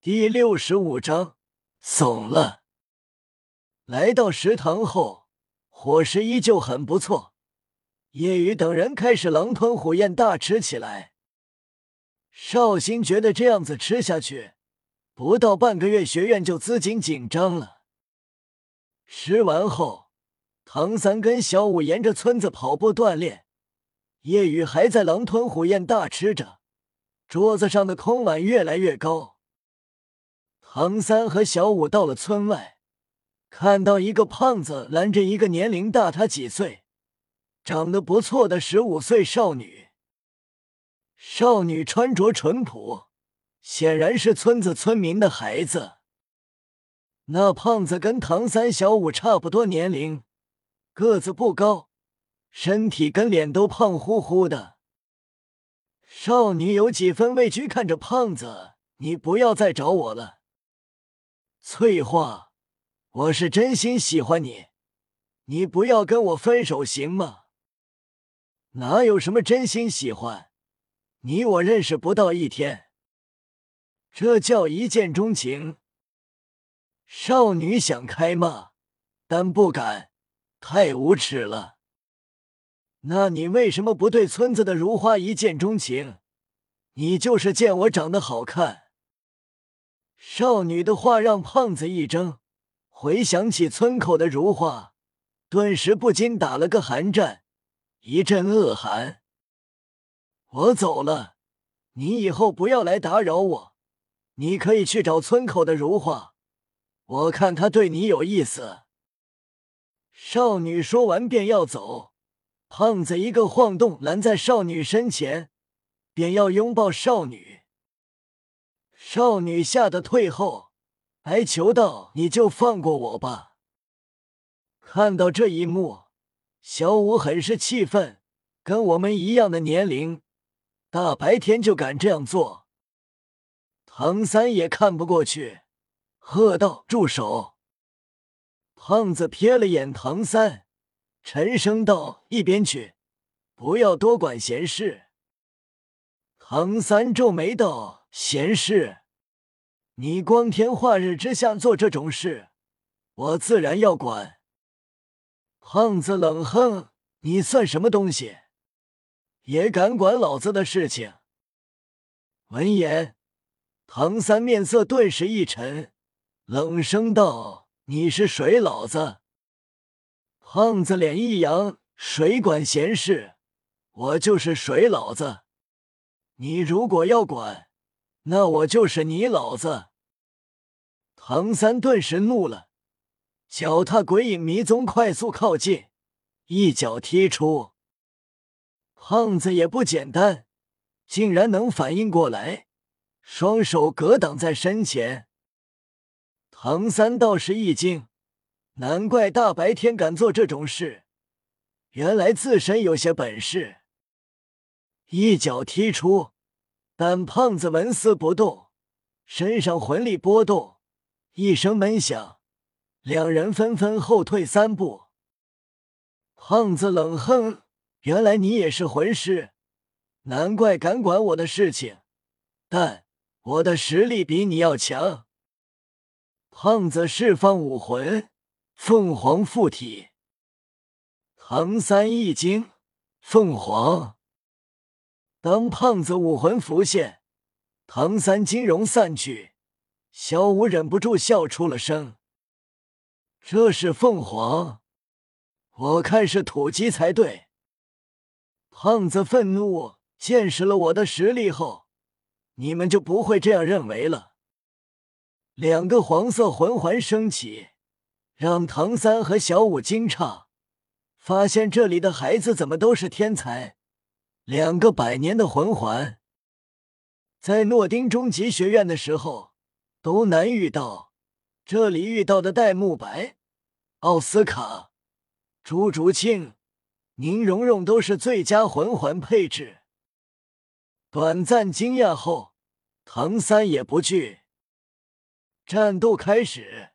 第六十五章怂了。来到食堂后，伙食依旧很不错。叶雨等人开始狼吞虎咽大吃起来。绍兴觉得这样子吃下去，不到半个月学院就资金紧张了。吃完后，唐三跟小五沿着村子跑步锻炼，叶雨还在狼吞虎咽大吃着，桌子上的空碗越来越高。唐三和小五到了村外，看到一个胖子拦着一个年龄大他几岁、长得不错的十五岁少女。少女穿着淳朴，显然是村子村民的孩子。那胖子跟唐三、小五差不多年龄，个子不高，身体跟脸都胖乎乎的。少女有几分畏惧，看着胖子：“你不要再找我了。”翠花，我是真心喜欢你，你不要跟我分手行吗？哪有什么真心喜欢，你我认识不到一天，这叫一见钟情。少女想开骂，但不敢，太无耻了。那你为什么不对村子的如花一见钟情？你就是见我长得好看。少女的话让胖子一怔，回想起村口的如花，顿时不禁打了个寒战，一阵恶寒。我走了，你以后不要来打扰我。你可以去找村口的如花，我看他对你有意思。少女说完便要走，胖子一个晃动拦在少女身前，便要拥抱少女。少女吓得退后，哀求道：“你就放过我吧！”看到这一幕，小五很是气愤，跟我们一样的年龄，大白天就敢这样做。唐三也看不过去，喝道：“住手！”胖子瞥了眼唐三，沉声道：“一边去，不要多管闲事。”唐三皱眉道。闲事，你光天化日之下做这种事，我自然要管。胖子冷哼：“你算什么东西，也敢管老子的事情？”闻言，唐三面色顿时一沉，冷声道：“你是谁老子？”胖子脸一扬：“谁管闲事？我就是谁老子。你如果要管。”那我就是你老子！唐三顿时怒了，脚踏鬼影迷踪，快速靠近，一脚踢出。胖子也不简单，竟然能反应过来，双手格挡在身前。唐三倒是一惊，难怪大白天敢做这种事，原来自身有些本事，一脚踢出。但胖子纹丝不动，身上魂力波动，一声闷响，两人纷纷后退三步。胖子冷哼：“原来你也是魂师，难怪敢管我的事情。但我的实力比你要强。”胖子释放武魂，凤凰附体。唐三一惊：“凤凰！”当胖子武魂浮现，唐三金融散去，小五忍不住笑出了声。这是凤凰，我看是土鸡才对。胖子愤怒，见识了我的实力后，你们就不会这样认为了。两个黄色魂环升起，让唐三和小五惊诧，发现这里的孩子怎么都是天才。两个百年的魂环，在诺丁终极学院的时候都难遇到，这里遇到的戴沐白、奥斯卡、朱竹清、宁荣荣都是最佳魂环配置。短暂惊讶后，唐三也不惧。战斗开始，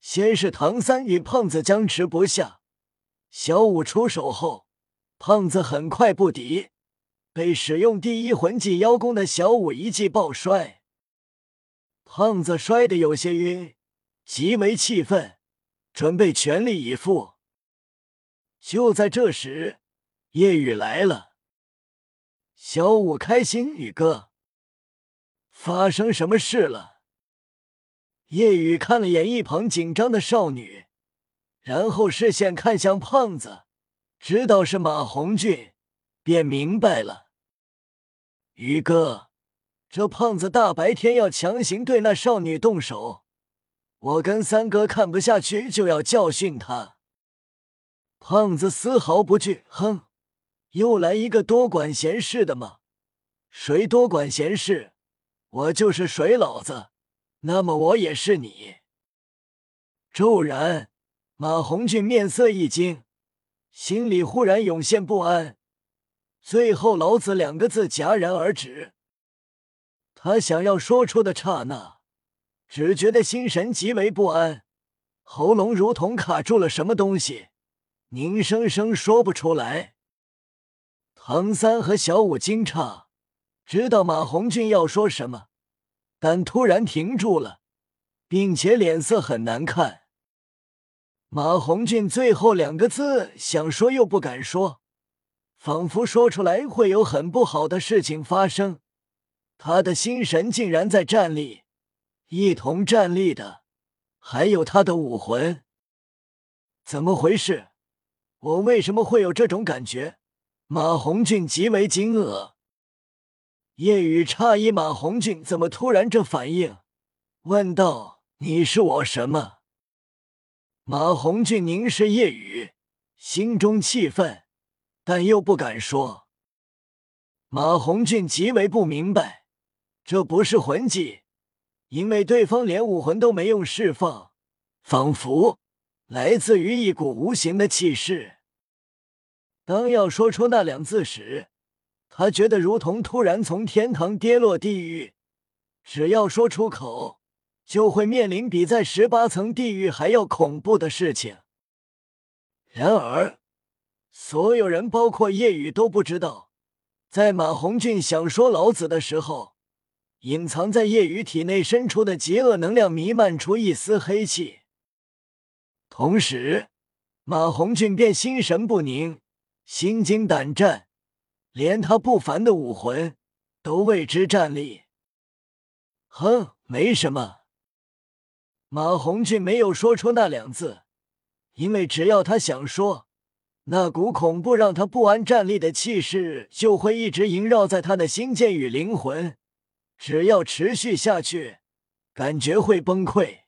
先是唐三与胖子僵持不下，小五出手后，胖子很快不敌。被使用第一魂技妖功的小五一记爆摔，胖子摔得有些晕，极为气愤，准备全力以赴。就在这时，夜雨来了。小五开心，宇哥，发生什么事了？夜雨看了眼一旁紧张的少女，然后视线看向胖子，知道是马红俊，便明白了。于哥，这胖子大白天要强行对那少女动手，我跟三哥看不下去，就要教训他。胖子丝毫不惧，哼，又来一个多管闲事的吗？谁多管闲事，我就是谁老子，那么我也是你。骤然，马红俊面色一惊，心里忽然涌现不安，最后“老子”两个字戛然而止。他想要说出的刹那，只觉得心神极为不安，喉咙如同卡住了什么东西。宁生生说不出来。唐三和小五惊诧，知道马红俊要说什么，但突然停住了，并且脸色很难看。马红俊最后两个字想说又不敢说，仿佛说出来会有很不好的事情发生。他的心神竟然在站立，一同站立的还有他的武魂，怎么回事？我为什么会有这种感觉？马红俊极为惊愕。叶雨诧异马红俊怎么突然这反应，问道：“你是我什么？”马红俊凝视叶雨，心中气愤，但又不敢说。马红俊极为不明白，这不是魂技，因为对方连武魂都没用释放，仿佛……来自于一股无形的气势。当要说出那两字时，他觉得如同突然从天堂跌落地狱，只要说出口，就会面临比在十八层地狱还要恐怖的事情。然而，所有人，包括叶雨，都不知道，在马红俊想说“老子”的时候，隐藏在叶雨体内深处的极恶能量弥漫出一丝黑气。同时，马红俊便心神不宁，心惊胆战，连他不凡的武魂都为之战栗。哼，没什么。马红俊没有说出那两字，因为只要他想说，那股恐怖让他不安、战栗的气势就会一直萦绕在他的心间与灵魂，只要持续下去，感觉会崩溃。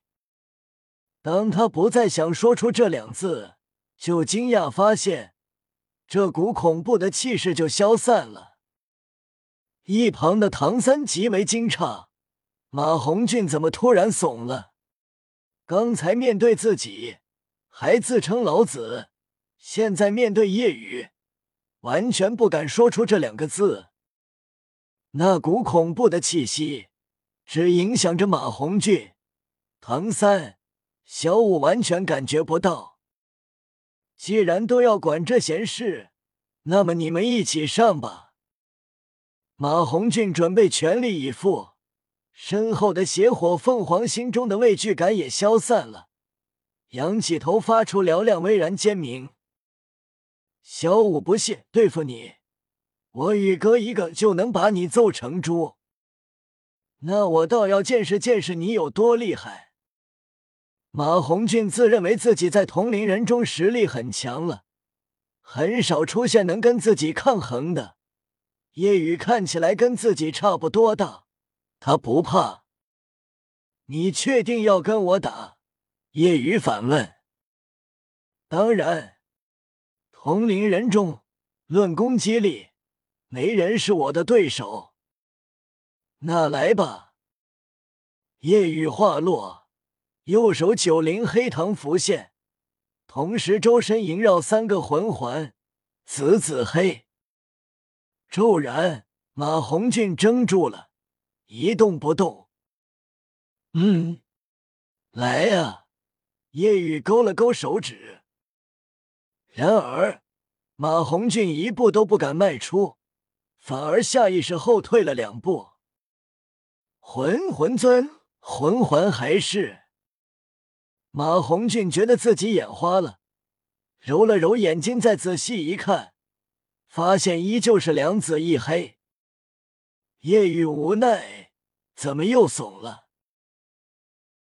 当他不再想说出这两字，就惊讶发现，这股恐怖的气势就消散了。一旁的唐三极为惊诧，马红俊怎么突然怂了？刚才面对自己还自称老子，现在面对夜雨，完全不敢说出这两个字。那股恐怖的气息，只影响着马红俊、唐三。小五完全感觉不到。既然都要管这闲事，那么你们一起上吧。马红俊准备全力以赴，身后的邪火凤凰心中的畏惧感也消散了，仰起头发出嘹亮巍然尖鸣。小五不信对付你，我宇哥一个就能把你揍成猪。那我倒要见识见识你有多厉害。马红俊自认为自己在同龄人中实力很强了，很少出现能跟自己抗衡的。叶雨看起来跟自己差不多大，他不怕。你确定要跟我打？叶雨反问。当然，同龄人中论攻击力，没人是我的对手。那来吧。夜雨话落。右手九灵黑藤浮现，同时周身萦绕三个魂环，紫紫黑。骤然，马红俊怔住了，一动不动。嗯，来呀！夜雨勾了勾手指。然而，马红俊一步都不敢迈出，反而下意识后退了两步。魂魂尊。魂环还是？马红俊觉得自己眼花了，揉了揉眼睛，再仔细一看，发现依旧是两紫一黑。叶雨无奈，怎么又怂了？